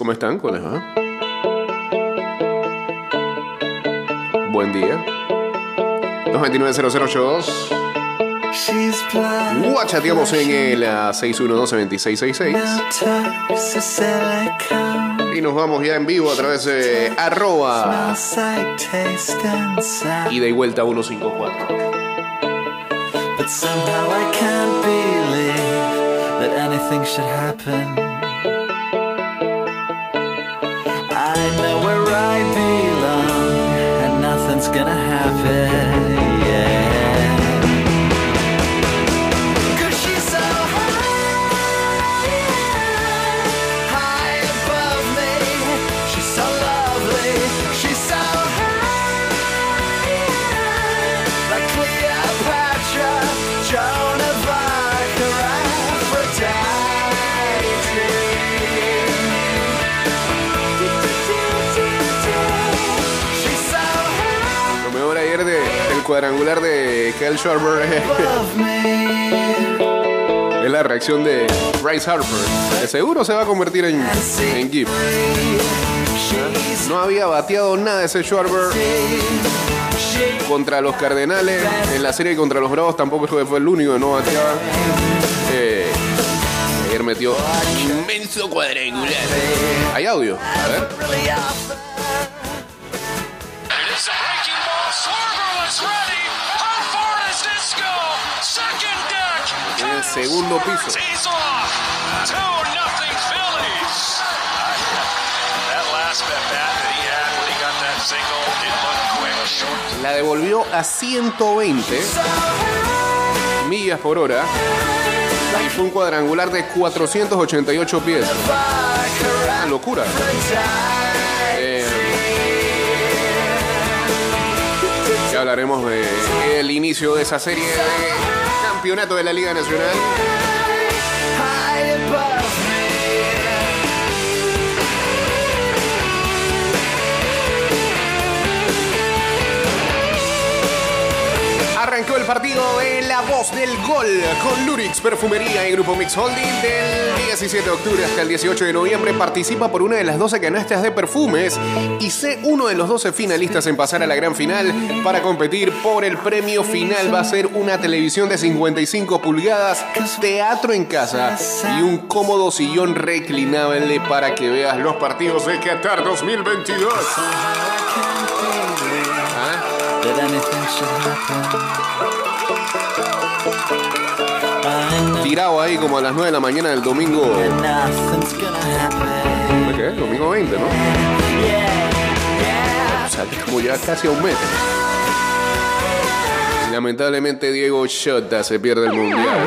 ¿Cómo están? ¿Cómo les va? Buen día. 229-0082. She's blind. Guachateamos en el ah, 612-2666. No talks a silicone. Y nos vamos ya en vivo a través de arroba y vuelta 154. But somehow I can't believe that anything should happen. Gonna happen. Yeah. Cuadrangular de Kyle Sharper es, la reacción de Bryce Harper. Seguro se va a convertir en, en GIF. No había bateado nada ese Schwarber contra los Cardenales. En la serie contra los Bravos tampoco fue el único que no bateaba. Eh, ayer metió inmenso cuadrangular. Hay audio. A ver. Quick. Short. La devolvió a 120 millas por hora. Y fue un cuadrangular de 488 pies. Una locura. Eh, ya hablaremos del inicio de esa serie de campeonato de la Liga Nacional. Arrancó el partido de La Voz del Gol con Lurix Perfumería y Grupo Mix Holding del 17 de octubre hasta el 18 de noviembre. Participa por una de las 12 canastas de perfumes y sé uno de los 12 finalistas en pasar a la gran final para competir por el premio final. Va a ser una televisión de 55 pulgadas, teatro en casa y un cómodo sillón reclinable para que veas los partidos de Qatar 2022. Tirado ahí como a las 9 de la mañana del domingo. ¿Qué? Domingo 20, ¿no? O sea, como ya casi a un mes. Lamentablemente Diego Shota se pierde el mundial.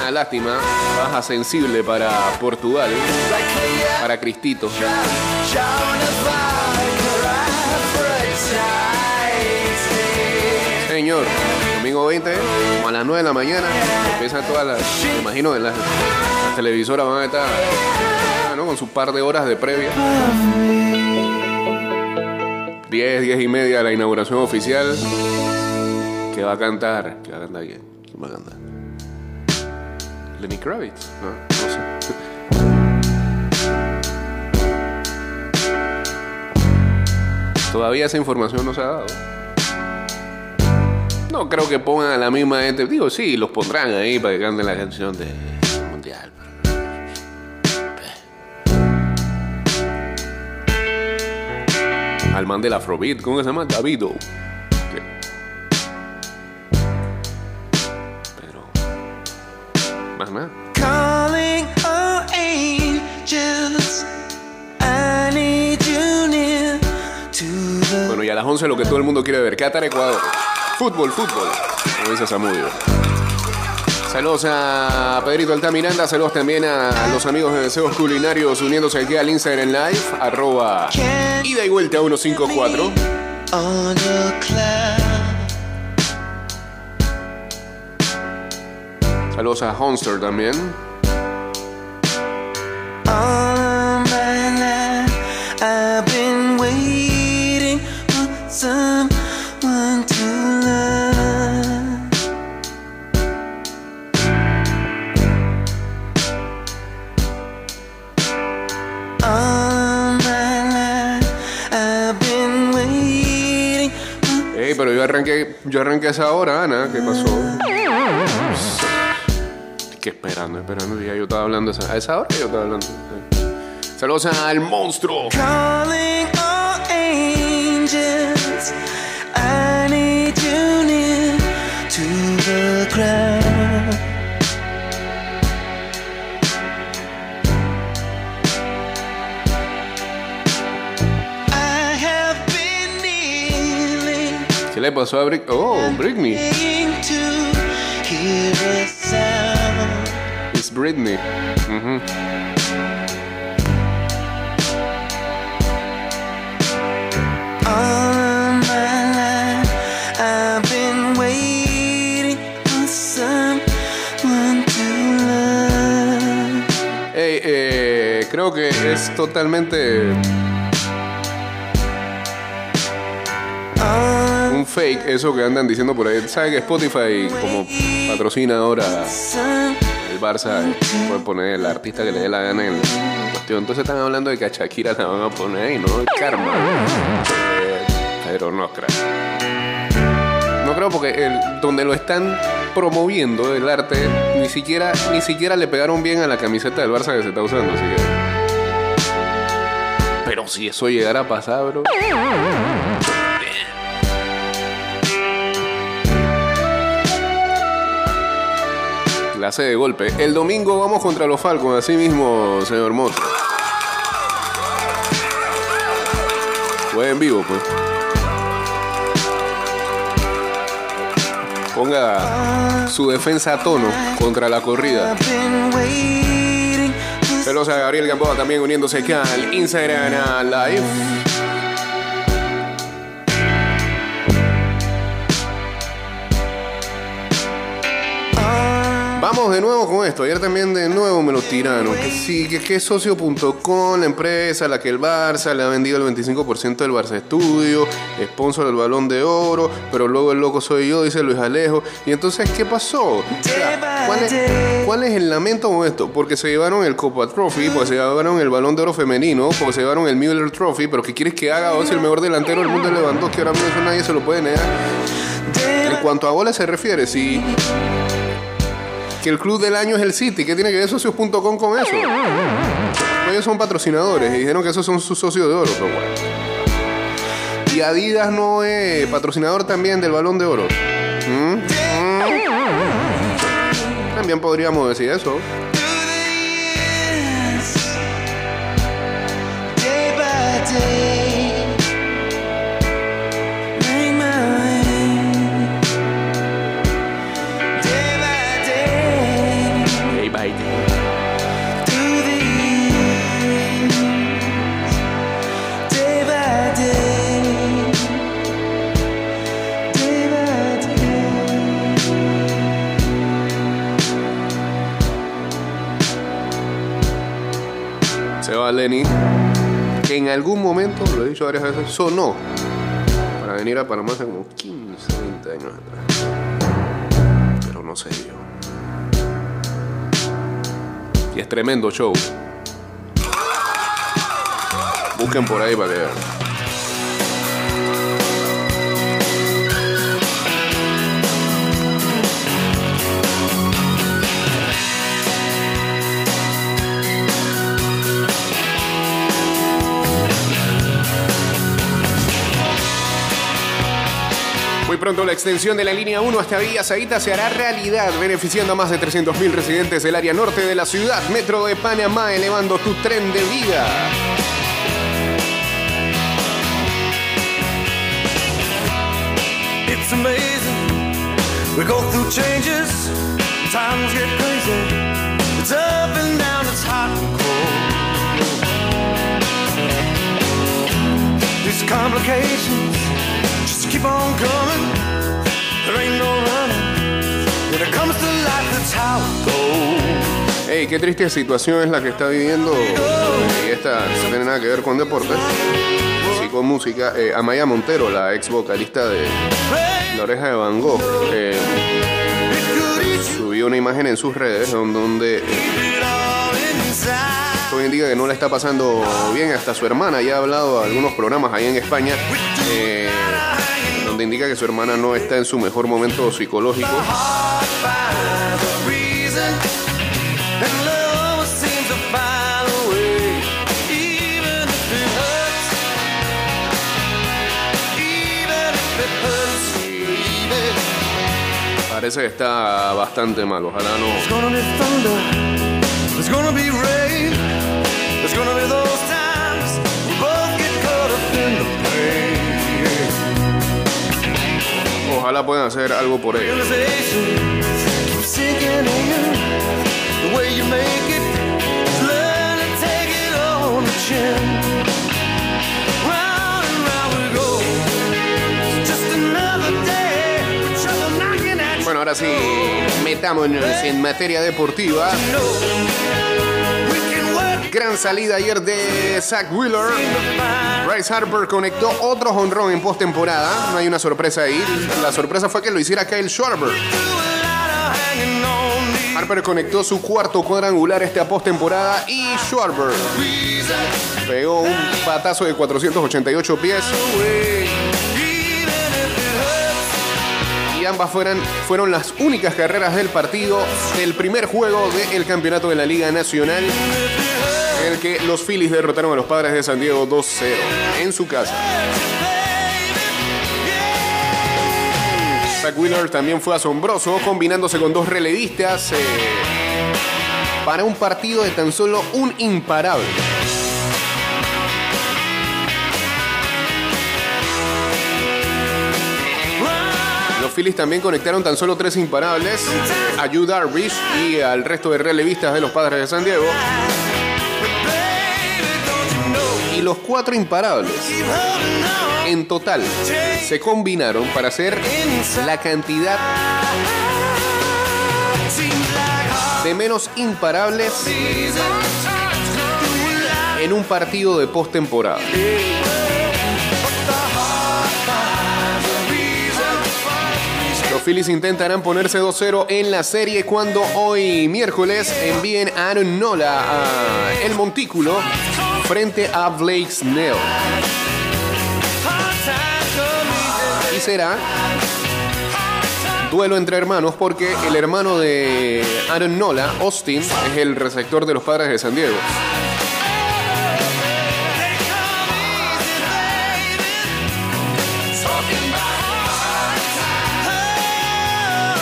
Una lástima, baja sensible para Portugal, para Cristito. Señor, domingo 20, como a las 9 de la mañana, empiezan todas las, me imagino que las, las televisoras van a estar bueno, con su par de horas de previa. 10, 10 y media de la inauguración oficial. Que va a cantar? que va a cantar quién? ¿Quién va a cantar? Lenny Kravitz. No, no sé. Todavía esa información no se ha dado. No creo que pongan a la misma gente. Digo, sí, los pondrán ahí para que canten la canción de Mundial. Al man del Afrobeat, ¿cómo se llama? Davido. The Bueno, y a las 11 lo que todo el mundo quiere ver. Qatar, Ecuador. Fútbol, fútbol. Como dice. Saludos a Pedrito Altamiranda, saludos también a los amigos de Deseos Culinarios uniéndose aquí al Instagram Live, arroba ida y vuelta 154. on a cloud. Saludos a Honster también. Arranqué, yo arranqué esa hora, Ana. ¿Qué pasó? ¿Qué esperando? Esperando. Ya yo estaba hablando esa, a esa hora. Yo estaba hablando. Saludos al monstruo. Calling all angels, I need you to the ground. Le pasó a Brick? Oh, Britney. It's Britney. Ujú. All my life I've been waiting for someone to love. Ey, eh, creo que es totalmente fake eso que andan diciendo por ahí. ¿Saben que Spotify como patrocina ahora el Barça? Puede poner el artista que le dé la gana en cuestión. Entonces están hablando de que a Shakira la van a poner ahí, ¿no? Karma. Eh, pero no creo. No creo porque el, donde lo están promoviendo el arte ni siquiera ni siquiera le pegaron bien a la camiseta del Barça que se está usando, así que pero si eso llegara a pasar, bro. Clase de golpe. El domingo vamos contra los Falcons, así mismo, señor Moto. Fue en vivo, pues. Ponga su defensa a tono contra la corrida. I've been waiting for Saludos a Gabriel Gamboa también uniéndose acá al Instagram Live. Vamos de nuevo con esto. Ayer también de nuevo me lo tiraron. Que sí, que, que es socio.com, la empresa a la que el Barça le ha vendido el 25% del Barça Estudio, sponsor del Balón de Oro, pero luego el loco soy yo, dice Luis Alejo. Y entonces, ¿qué pasó? ¿cuál, es, el lamento con esto? Porque se llevaron el Copa Trophy, porque se llevaron el Balón de Oro femenino, porque se llevaron el Müller Trophy, pero ¿qué quieres que haga? Si el mejor delantero del mundo es Lewandowski, ahora mismo nadie se lo puede negar. En cuanto a goles se refiere, si que el club del año es el City, ¿qué tiene que ver socios.com con eso? Ellos son patrocinadores y dijeron que esos son sus socios de oro, pero bueno. Y Adidas no es patrocinador también del balón de oro. ¿Mm? ¿Mm? También podríamos decir eso. Va Lenny, que en algún momento, lo he dicho varias veces, sonó para venir a Panamá hace como 15, 20 años atrás. Pero no se dio. Y es tremendo show. Busquen por ahí para que. Muy pronto la extensión de la línea 1 hasta Villa Zaita se hará realidad, beneficiando a más de 300.000 residentes del área norte de la ciudad. Metro de Panamá, elevando tu tren de vida. It's amazing. We go through changes. Times get crazy. It's up and down, it's hot and cold. These complications keep on coming. Hey, qué triste situación es la que está viviendo. Y esta no tiene nada que ver con deportes, sí con música. Eh, Amaya Montero, la ex vocalista de La Oreja de Van Gogh, eh, subió una imagen en sus redes don- donde eh, hoy indica que no le está pasando bien. Hasta su hermana ya ha hablado a algunos programas ahí en España. eh, donde indica que su hermana no está en su mejor momento psicológico. Parece que está bastante mal, ojalá no. Day. with trouble knocking at your Bueno, ahora sí, metámonos en materia deportiva. Gran salida ayer de Zach Wheeler. Bryce Harper conectó otro honrón en postemporada. No hay una sorpresa ahí. La sorpresa fue que lo hiciera Kyle Schwarber. Harper conectó su cuarto cuadrangular esta postemporada y Schwarber pegó un batazo de 488 pies y ambas fueran, fueron las únicas carreras del partido del primer juego del campeonato de la Liga Nacional el que los Phillies derrotaron a los Padres de San Diego 2-0 en su casa. Zach Wheeler también fue asombroso, combinándose con dos relevistas eh, para un partido de tan solo un imparable. Los Phillies también conectaron tan solo tres imparables a Yu Darvish y al resto de relevistas de los Padres de San Diego. Los cuatro imparables en total se combinaron para hacer la cantidad de menos imparables en un partido de postemporada. Los Phillies intentarán ponerse 2-0 en la serie cuando hoy miércoles envíen a Nola a el montículo frente a Blake Snell. Y será duelo entre hermanos porque el hermano de Aaron Nola, Austin, es el receptor de los padres de San Diego.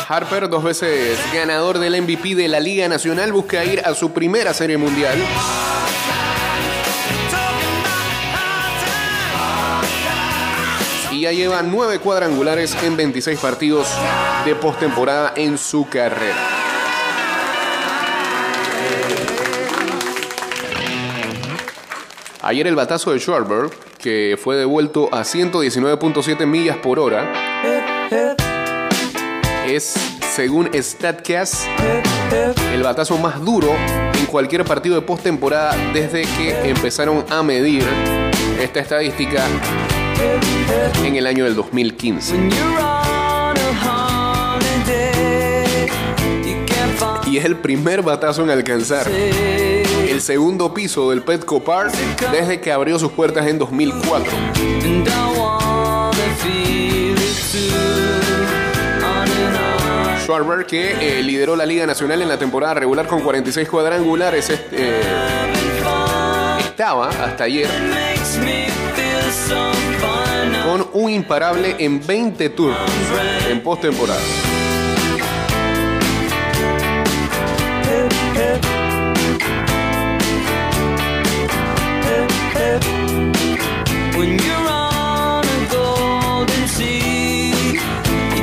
Harper, dos veces ganador del MVP de la Liga Nacional, busca ir a su primera serie mundial. Ya lleva nueve cuadrangulares en 26 partidos de postemporada en su carrera. Ayer el batazo de Schwarber, que fue devuelto a 119.7 millas por hora, es, según StatCast, el batazo más duro en cualquier partido de postemporada desde que empezaron a medir esta estadística en el año del 2015. When you're on a holiday, you can't find Y es el primer batazo en alcanzar el segundo piso del Petco Park desde que abrió sus puertas en 2004. and I wanna feel it too. On and on. Schwarber, que eh, lideró la Liga Nacional en la temporada regular con 46 cuadrangulares, est- eh, estaba hasta ayer un imparable en 20 turnos en postemporada.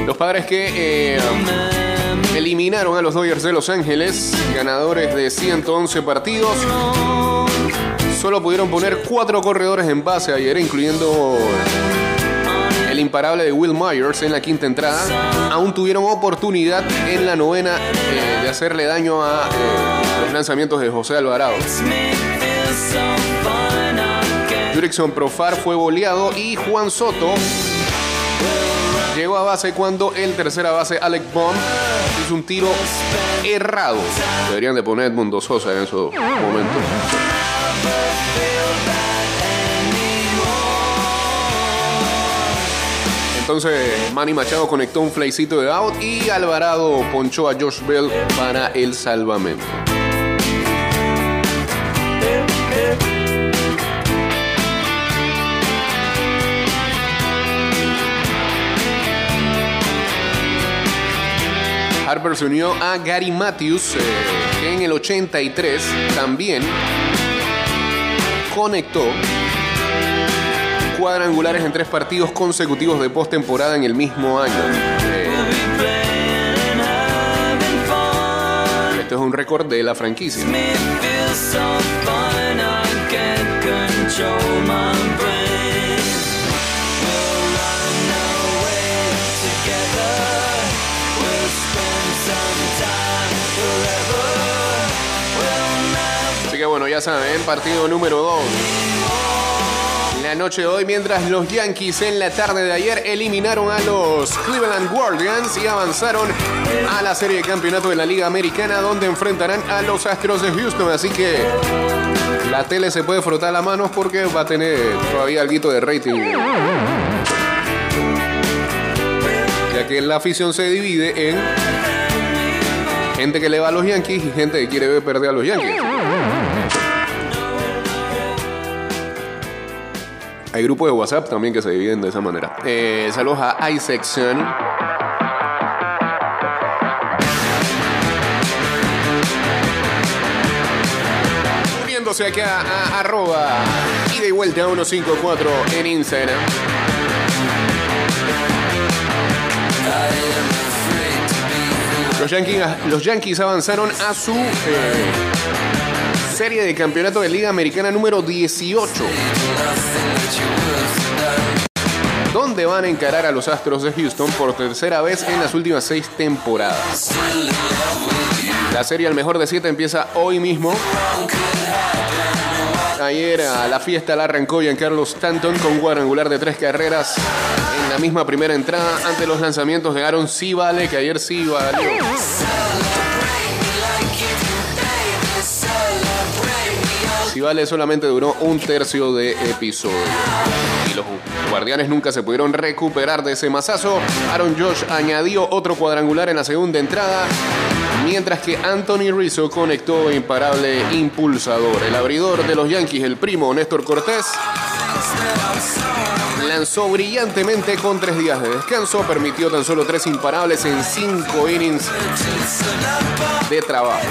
Los padres que eh, eliminaron a los Dodgers de Los Ángeles, ganadores de 111 partidos, solo pudieron poner cuatro corredores en base ayer, incluyendo imparable de Will Myers en la quinta entrada. Aún tuvieron oportunidad en la novena eh, de hacerle daño a eh, los lanzamientos de José Alvarado. Jurickson Profar fue boleado y Juan Soto llegó a base cuando el tercera base Alec Baum hizo un tiro errado. Deberían de poner Edmundo Sosa en esos momentos. Entonces Manny Machado conectó un flycito de out y Alvarado ponchó a Josh Bell para el salvamento. Harper se unió a Gary Matthews, eh, que en el 83 también conectó cuadrangulares en tres partidos consecutivos de postemporada en el mismo año. Esto es un récord de la franquicia. Así que bueno, ya saben, partido número 2. La noche de hoy, mientras los Yankees en la tarde de ayer eliminaron a los Cleveland Guardians y avanzaron a la serie de campeonato de la Liga Americana, donde enfrentarán a los Astros de Houston. Así que la tele se puede frotar las manos porque va a tener todavía algo de rating. Ya que la afición se divide en gente que le va a los Yankees y gente que quiere ver perder a los Yankees. Hay grupos de WhatsApp también que se dividen de esa manera. Eh, saludos a Isaacson. Uniéndose acá a arroba y vuelta 154 en Instagram. Los Yankees, los Yankees avanzaron a su eh, serie de campeonato de Liga Americana número 18. Donde van a encarar a los Astros de Houston por tercera vez en las últimas seis temporadas. La serie al mejor de siete empieza hoy mismo. Ayer a la fiesta la arrancó Giancarlo Stanton con cuadrangular de tres carreras en la misma primera entrada ante los lanzamientos de Aaron Civale, que ayer sí valió. Civale solamente duró un tercio de episodio. Y los guardianes nunca se pudieron recuperar de ese mazazo. Aaron Josh añadió otro cuadrangular en la segunda entrada. Mientras que Anthony Rizzo conectó imparable impulsador. El abridor de los Yankees, el primo Néstor Cortés, lanzó brillantemente con tres días de descanso. Permitió tan solo tres imparables en cinco innings de trabajo.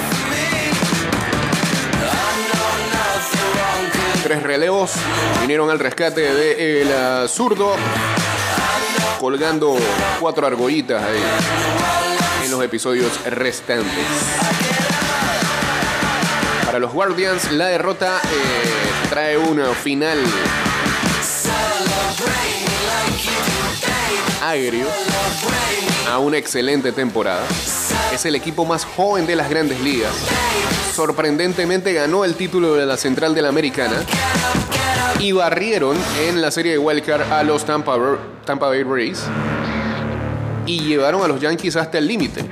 Tres relevos vinieron al rescate del eh, zurdo, colgando cuatro argollitas ahí en los episodios restantes. Para los Guardians, la derrota eh, trae una final agrio a una excelente temporada. Es el equipo más joven de las grandes ligas. Sorprendentemente ganó el título de la Central de la Americana y barrieron en la serie de Wildcard a los Tampa, Tampa Bay Rays y llevaron a los Yankees hasta el límite.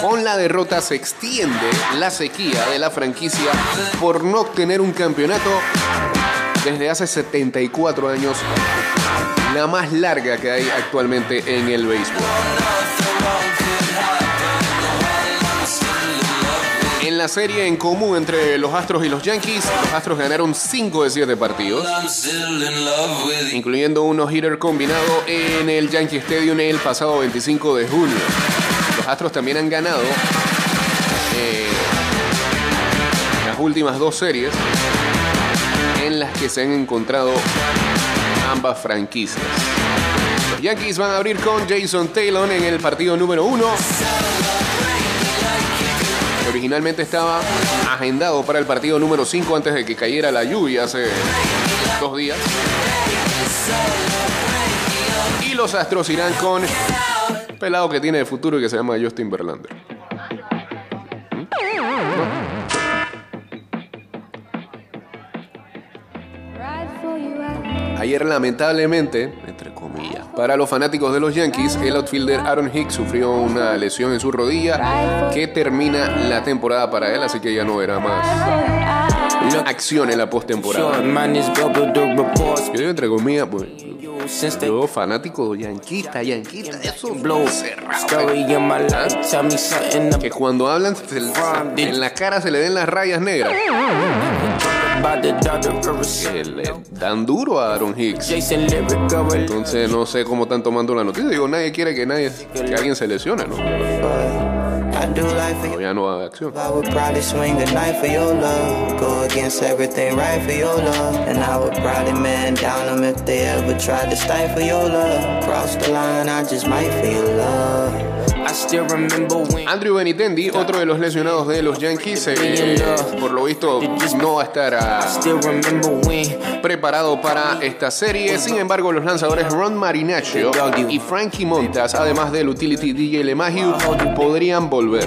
Con la derrota se extiende la sequía de la franquicia por no obtener un campeonato desde hace 74 años, la más larga que hay actualmente en el béisbol. En la serie en común entre los Astros y los Yankees, los Astros ganaron 5 de 7 partidos, incluyendo unos hitter combinado en el Yankee Stadium el pasado 25 de junio. Los Astros también han ganado eh, las últimas dos series en las que se han encontrado ambas franquicias. Yankees van a abrir con Jason Taylor en el partido número uno. Originalmente estaba agendado para el partido número 5 antes de que cayera la lluvia hace dos días. Y los Astros irán con un pelado que tiene de futuro y que se llama Justin Verlander. Ayer lamentablemente, entre comillas, para los fanáticos de los Yankees, el outfielder Aaron Hicks sufrió una lesión en su rodilla que termina la temporada para él, así que ya no verá más acción en la postemporada. Yo entre comillas, pues, yo fanático yanquista, yanquista, eso blow cerrado. me something Que cuando hablan se en la cara se le den las rayas negras. Le dan duro a Aaron Hicks. Entonces no sé cómo están tomando la noticia. Digo, nadie quiere que nadie, que alguien se lesione, ¿no? I do life for you. O ya no haga acción. Cross the line, I just might for your love. Andrew Benitendi, otro de los lesionados de los Yankees, eh, por lo visto no va a estar ah, preparado para esta serie. Sin embargo, los lanzadores Ron Marinaccio y Frankie Montas, además del utility DJ LeMahieu, podrían volver.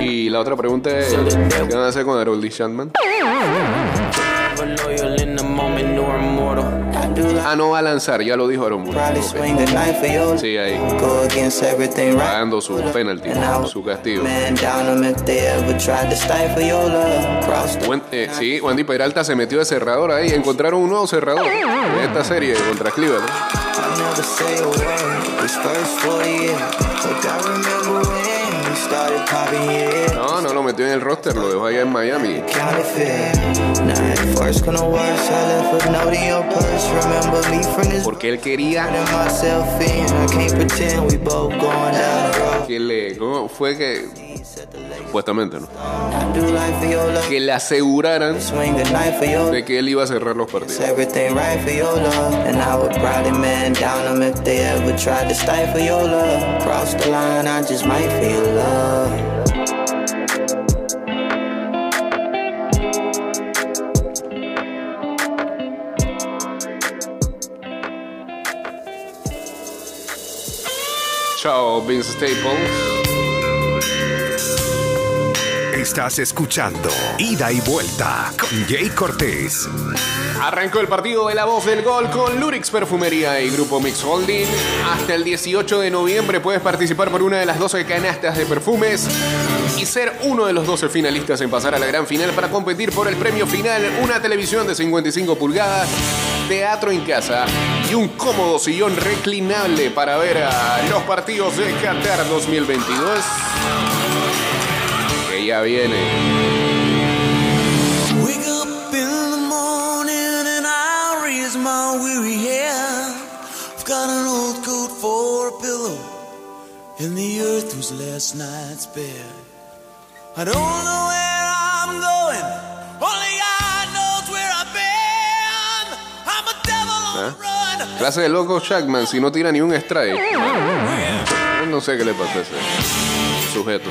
Y la otra pregunta es, ¿qué van a hacer con Harold Chapman? Ah, no va a lanzar, ya lo dijo Aaron Boone. Sí, ahí, pagando su penalty, And I would su castigo. Wen- eh, sí, Wendy Peralta se metió de cerrador ahí. Encontraron un nuevo cerrador en esta serie contra Cleveland. No, no lo metió en el roster, lo dejó allá en Miami. Porque él quería que le. ¿Cómo fue que.? Supuestamente, ¿no? Que le aseguraran de que él iba a cerrar los partidos. Everything right for your love. And I would probably man down them if they ever tried to stifle your love. Cross the line, I just might for your love. Chao, Vince Staples. Estás escuchando Ida y Vuelta con Jay Cortés. Arrancó el partido de la voz del gol con Lurix Perfumería y Grupo Mix Holding. Hasta el 18 de noviembre puedes participar por una de las 12 canastas de perfumes y ser uno de los 12 finalistas en pasar a la gran final para competir por el premio final, una televisión de 55 pulgadas, teatro en casa y un cómodo sillón reclinable para ver a los partidos de Qatar 2022. Ya viene. And I raise my weary head. I've got an old coat for a pillow, and the earth was last night's bed. I don't know where I'm going, only God knows where I've been. I'm a devil on the run. Clase de loco Shackman si no tira ni un strike. Yo No sé qué le pasa a ese sujeto.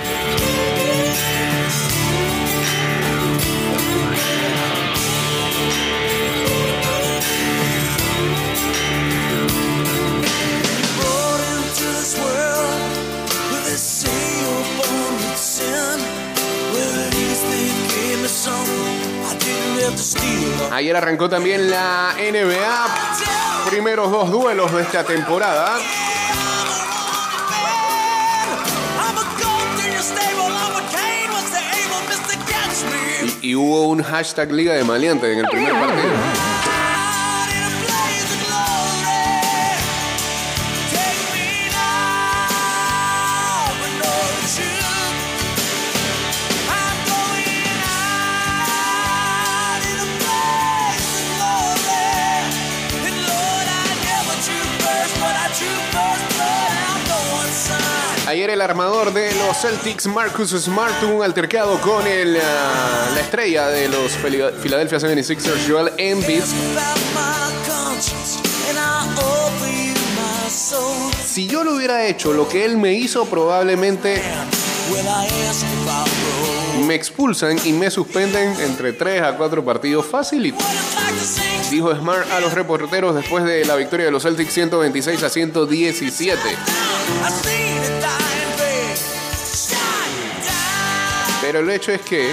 Ayer arrancó también la NBA. Primeros dos duelos de esta temporada. Y hubo un hashtag Liga de Maleantes en el primer partido. Ayer el armador de los Celtics, Marcus Smart, tuvo un altercado con el, ah, la estrella de los Phila- Philadelphia 76ers, Joel Embiid. Si yo lo hubiera hecho lo que él me hizo, probablemente me expulsan y me suspenden entre 3 a 4 partidos fácil. Dijo Smart a los reporteros después de la victoria de los Celtics 126 a 117. Pero el hecho es que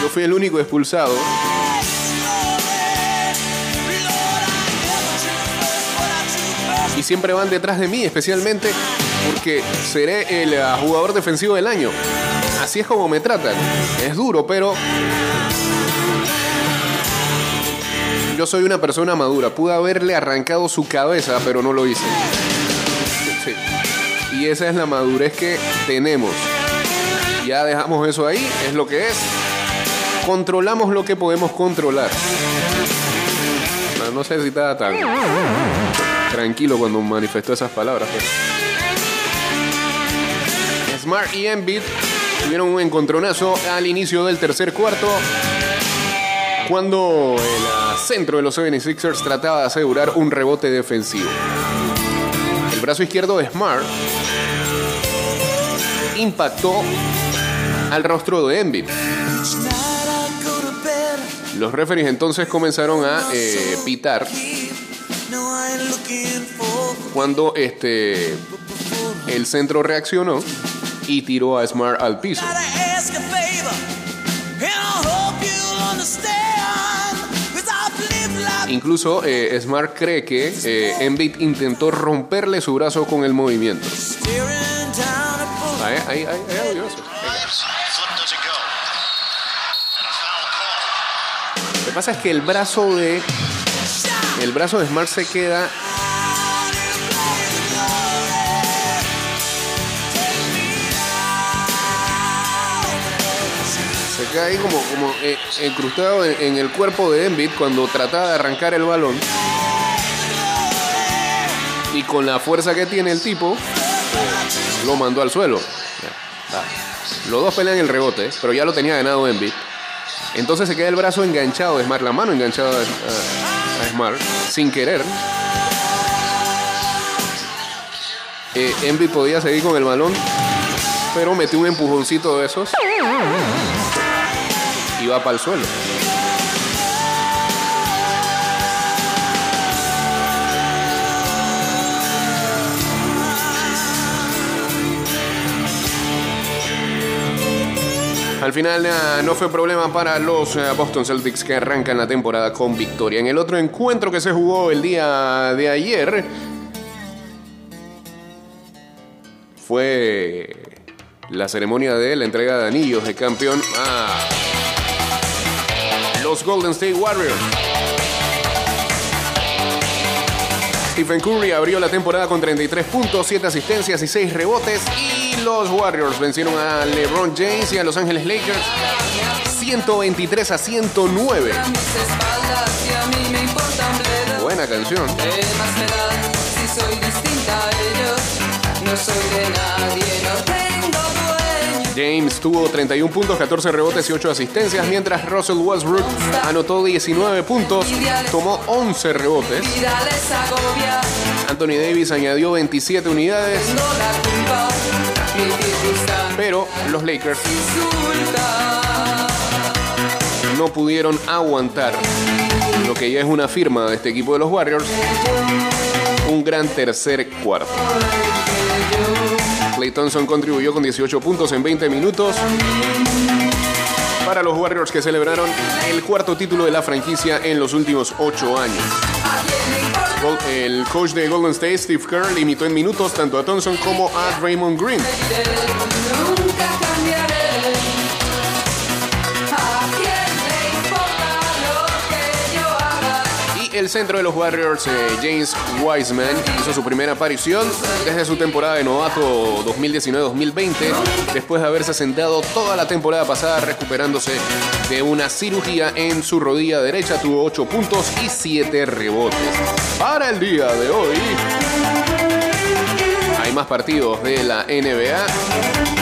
yo fui el único expulsado. Y siempre van detrás de mí, especialmente porque seré el ah, jugador defensivo del año. Así es como me tratan. Es duro, pero yo soy una persona madura. Pude haberle arrancado su cabeza, pero no lo hice. Y esa es la madurez que tenemos. Ya dejamos eso ahí, es lo que es. Controlamos lo que podemos controlar. No, no sé si estaba tan tranquilo cuando manifestó esas palabras. pues. Smart y Embiid tuvieron un encontronazo al inicio del tercer cuarto cuando el ah, centro de los 76ers trataba de asegurar un rebote defensivo. El brazo izquierdo de Smart impactó al rostro de Embiid. Los referees entonces comenzaron a eh, pitar cuando este el centro reaccionó y tiró a Smart al piso. Incluso eh, Smart cree que eh, intentó romperle su brazo con el movimiento. Lo que pasa es que el brazo de el brazo de Smart se queda ahí como, como eh, encrustado en, el cuerpo de Embiid cuando trataba de arrancar el balón y con la fuerza que tiene el tipo eh, lo mandó al suelo. Los dos pelean el rebote, pero ya lo tenía ganado Embiid. Entonces se queda el brazo enganchado de Smart, la mano enganchada a, a- Smart, sin querer. Eh, podía seguir con el balón, pero metió un empujoncito de esos y va para el suelo. Al final ah, no fue problema para los ah, Boston Celtics que arrancan la temporada con victoria. En el otro encuentro que se jugó el día de ayer fue la ceremonia de la entrega de anillos de campeón a los Golden State Warriors. Stephen Curry abrió la temporada con 33 puntos, 7 asistencias y 6 rebotes. Y los Warriors vencieron a LeBron James y a Los Ángeles Lakers 123 a 109. mis espaldas y a mí me importa un bledo. Buena canción. James tuvo 31 puntos, 14 rebotes y 8 asistencias, mientras Russell Westbrook anotó 19 puntos, tomó 11 rebotes. Anthony Davis añadió 27 unidades, pero los Lakers no pudieron aguantar lo que ya es una firma de este equipo de los Warriors. Un gran tercer cuarto. Clay Thompson contribuyó con 18 puntos en 20 minutos para los Warriors que celebraron el cuarto título de la franquicia en los últimos 8 años. El coach de Golden State, Steve Kerr, limitó en minutos tanto a Thompson como a Draymond Green. El centro de los Warriors, eh, James Wiseman, hizo su primera aparición desde su temporada de novato 2019-2020, después de haberse sentado toda la temporada pasada recuperándose de una cirugía en su rodilla derecha. Tuvo 8 puntos y 7 rebotes. Para el día de hoy, hay más partidos de la NBA.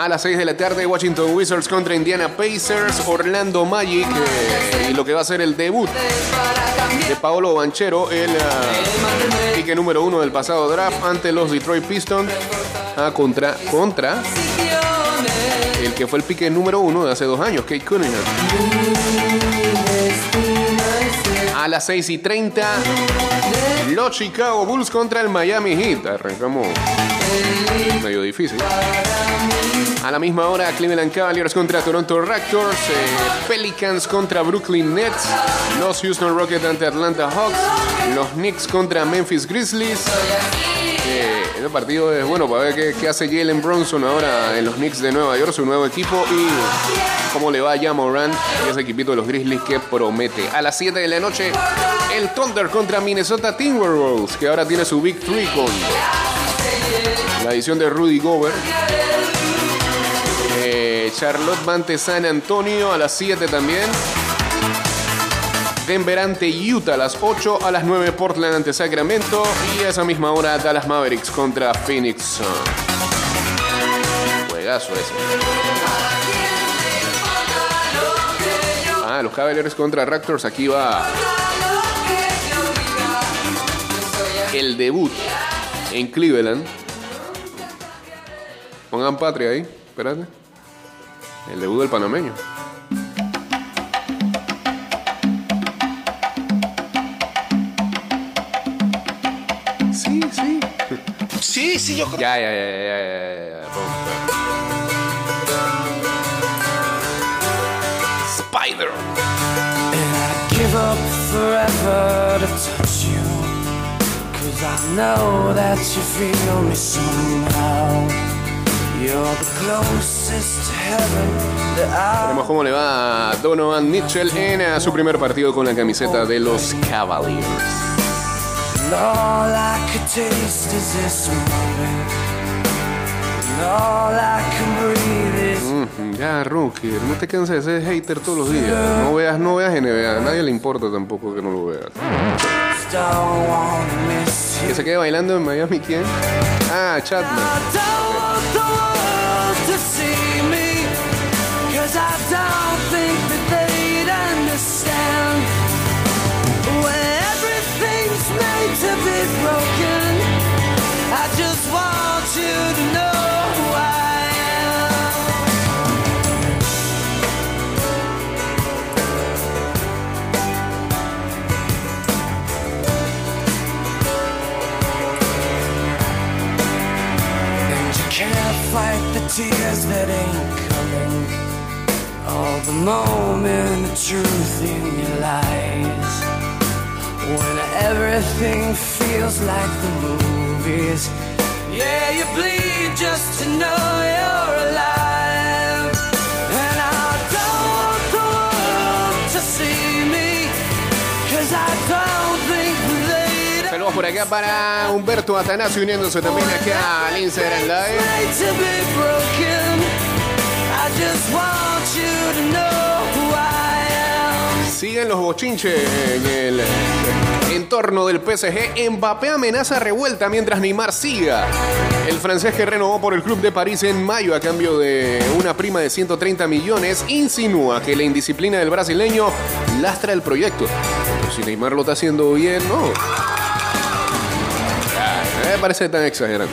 A las 6 de la tarde, Washington Wizards contra Indiana Pacers, Orlando Magic eh, y lo que va a ser el debut de Paolo Banchero, el ah, pique número uno del pasado draft ante los Detroit Pistons ah, contra, contra el que fue el pique número uno de hace dos años, Kate Cunningham. A las 6 y 30, los Chicago Bulls contra el Miami Heat. Arrancamos medio difícil. A la misma hora, Cleveland Cavaliers contra Toronto Raptors, eh, Pelicans contra Brooklyn Nets, los Houston Rockets ante Atlanta Hawks, los Knicks contra Memphis Grizzlies. Eh, este partido es bueno para ver qué, hace Jalen Bronson ahora en los Knicks de Nueva York, su nuevo equipo, y cómo le va a Morant y ese equipito de los Grizzlies que promete. A las 7 de la noche, el Thunder contra Minnesota Timberwolves, que ahora tiene su Big Three con la edición de Rudy Gobert. Charlotte ante San Antonio a las 7 también. Denver ante Utah a las 8, a las 9 Portland ante Sacramento y a esa misma hora Dallas Mavericks contra Phoenix. Juegazo ese. Ah, los Cavaliers contra Raptors, aquí va el debut en Cleveland. Pongan patria ahí, espérate. El debut del panameño. Sí, sí. Sí, sí, yo creo. Ya, ya, ya, ya, ya, ya. Spider. And I give up forever to touch you. Cause I know that you feel me somehow. Veremos cómo le va a Donovan Mitchell en eh, su primer partido con la camiseta de los Cavaliers. Mm, Ya, Rookie, no te canses de ser hater todos los días. No veas, no veas NBA. A nadie le importa tampoco que no lo veas. Que se quede bailando en Miami, ¿quién? Ah, Chapman. Fight the tears that ain't coming. All the moment of truth in your lies. When everything feels like the movies. Yeah, you bleed just to know you're alive. And I don't want the world to see me. Cause I don't think Saludos por acá para Humberto Atanasio uniéndose también acá al Instagram Live. I just want you to know. Siguen los bochinches en el entorno del PSG. Mbappé amenaza revuelta mientras Neymar siga. El francés que renovó por el club de París en mayo a cambio de una prima de 130 millones insinúa que la indisciplina del brasileño lastra el proyecto. Pero si Neymar lo está haciendo bien, no. Ah, Me parece tan exagerado.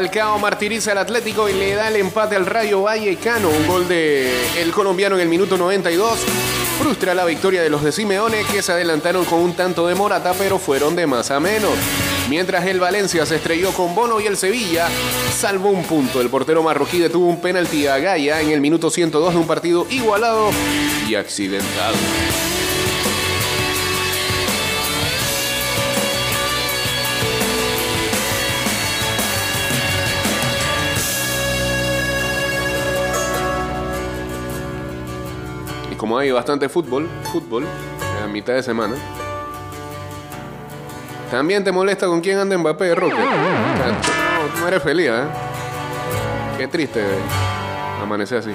Falcao martiriza al Atlético y le da el empate al Rayo Vallecano. Un gol de el colombiano en el minuto 92. Frustra la victoria de los de Simeone que se adelantaron con un tanto de Morata pero fueron de más a menos. Mientras el Valencia se estrelló con Bono y el Sevilla salvó un punto. El portero marroquí detuvo un penalti a Gaia en el minuto 102 de un partido igualado y accidentado. Como hay bastante fútbol, fútbol, a mitad de semana. También te molesta con quién anda Mbappé, Roque. No, no eres feliz, ¿eh? Qué triste amanecer así.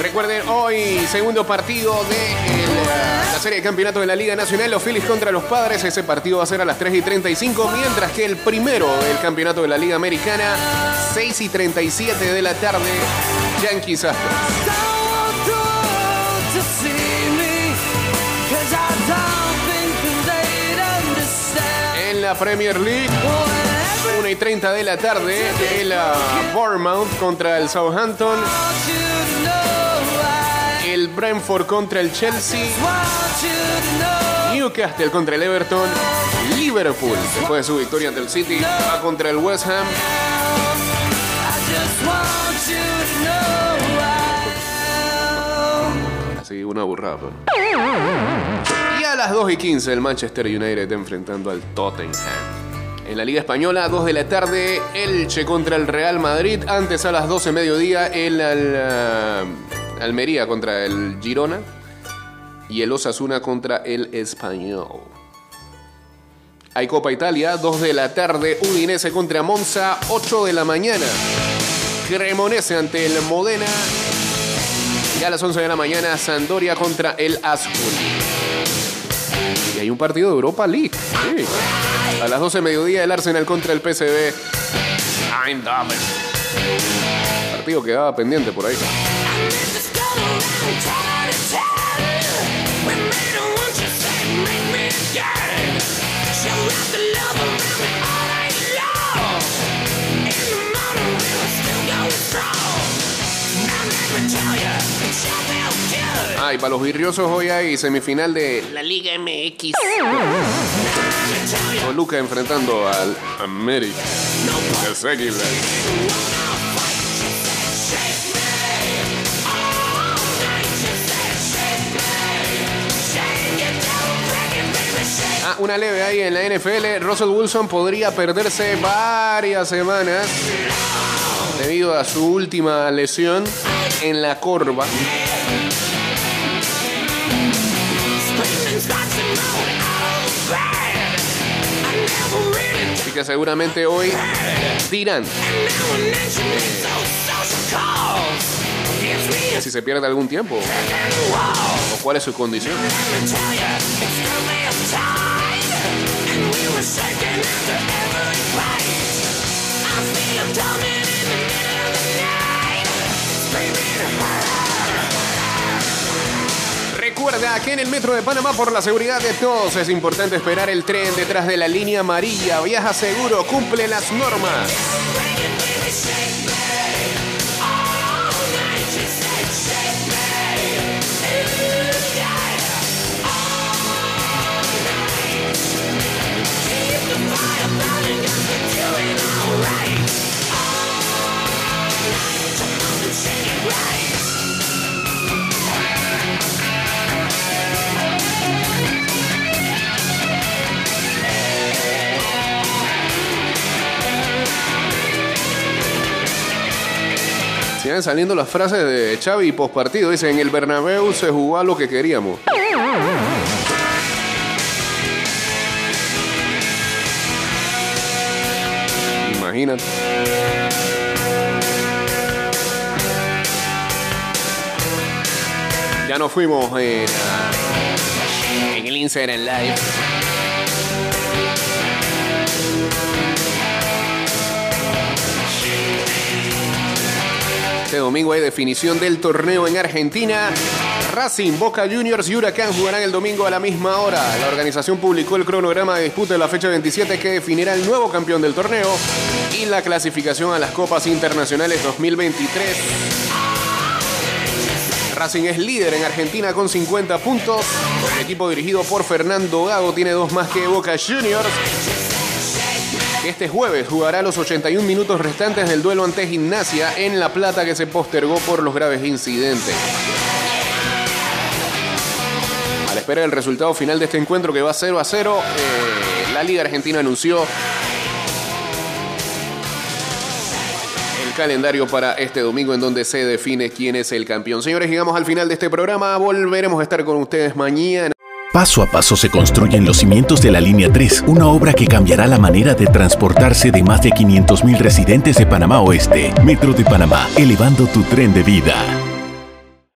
Recuerden, hoy segundo partido de la serie de campeonato de la Liga Nacional, los Phillies contra los Padres. Ese partido va a ser a las 3 y 35, mientras que el primero del campeonato de la Liga Americana, 6 y 37 de la tarde, Yankees Astros. La Premier League, 1 y 30 de la tarde, el ah, Bournemouth contra el Southampton, el Brentford contra el Chelsea. Newcastle contra el Everton, Liverpool, después de su victoria ante el City, va contra el West Ham, así una burrada. pero- Y a las 2 y 15 el Manchester United enfrentando al Tottenham. En la Liga Española, 2 de la tarde, Elche contra el Real Madrid. Antes a las 12 mediodía, el ah, Almería contra el Girona. Y el Osasuna contra el Español. Hay Copa Italia, 2 de la tarde, Udinese contra Monza, 8 de la mañana. Cremonese ante el Modena. Y a las 11 de la mañana, Sandoria contra el Ascoli. Y hay un partido de Europa League. A las 12 de mediodía, el Arsenal contra el PSV. Partido quedaba pendiente por ahí. Ah, y para los virriosos hoy hay semifinal de la Liga MX. Toluca enfrentando al América. El una leve ahí en la NFL. Russell Wilson podría perderse varias semanas debido a su última lesión en la corva. Así que seguramente hoy dirán si se pierde algún tiempo o cuál es su condición. Recuerda que en el metro de Panamá, por la seguridad de todos, es importante esperar el tren detrás de la línea amarilla. Viaja seguro, cumple las normas. Siguen saliendo las frases de Xavi post partido. Dice, en el Bernabéu se jugó a lo que queríamos. Imagínate. Ya nos fuimos en, ah, en el Instagram Live. Este domingo hay definición del torneo en Argentina. Racing, Boca Juniors y Huracán jugarán el domingo a la misma hora. La organización publicó el cronograma de disputa de la fecha 27 que definirá el nuevo campeón del torneo y la clasificación a las Copas Internacionales 2023. Racing es líder en Argentina con 50 puntos. El equipo dirigido por Fernando Gago tiene dos más que Boca Juniors. Este jueves jugará los 81 minutos restantes del duelo ante Gimnasia en La Plata que se postergó por los graves incidentes. A la espera del resultado final de este encuentro que va 0 a 0, eh, la Liga Argentina anunció calendario para este domingo en donde se define quién es el campeón. Señores, llegamos al final de este programa. Volveremos a estar con ustedes mañana. Paso a paso se construyen los cimientos de la Línea 3, una obra que cambiará la manera de transportarse de más de 500.000 residentes de Panamá Oeste. Metro de Panamá, elevando tu tren de vida.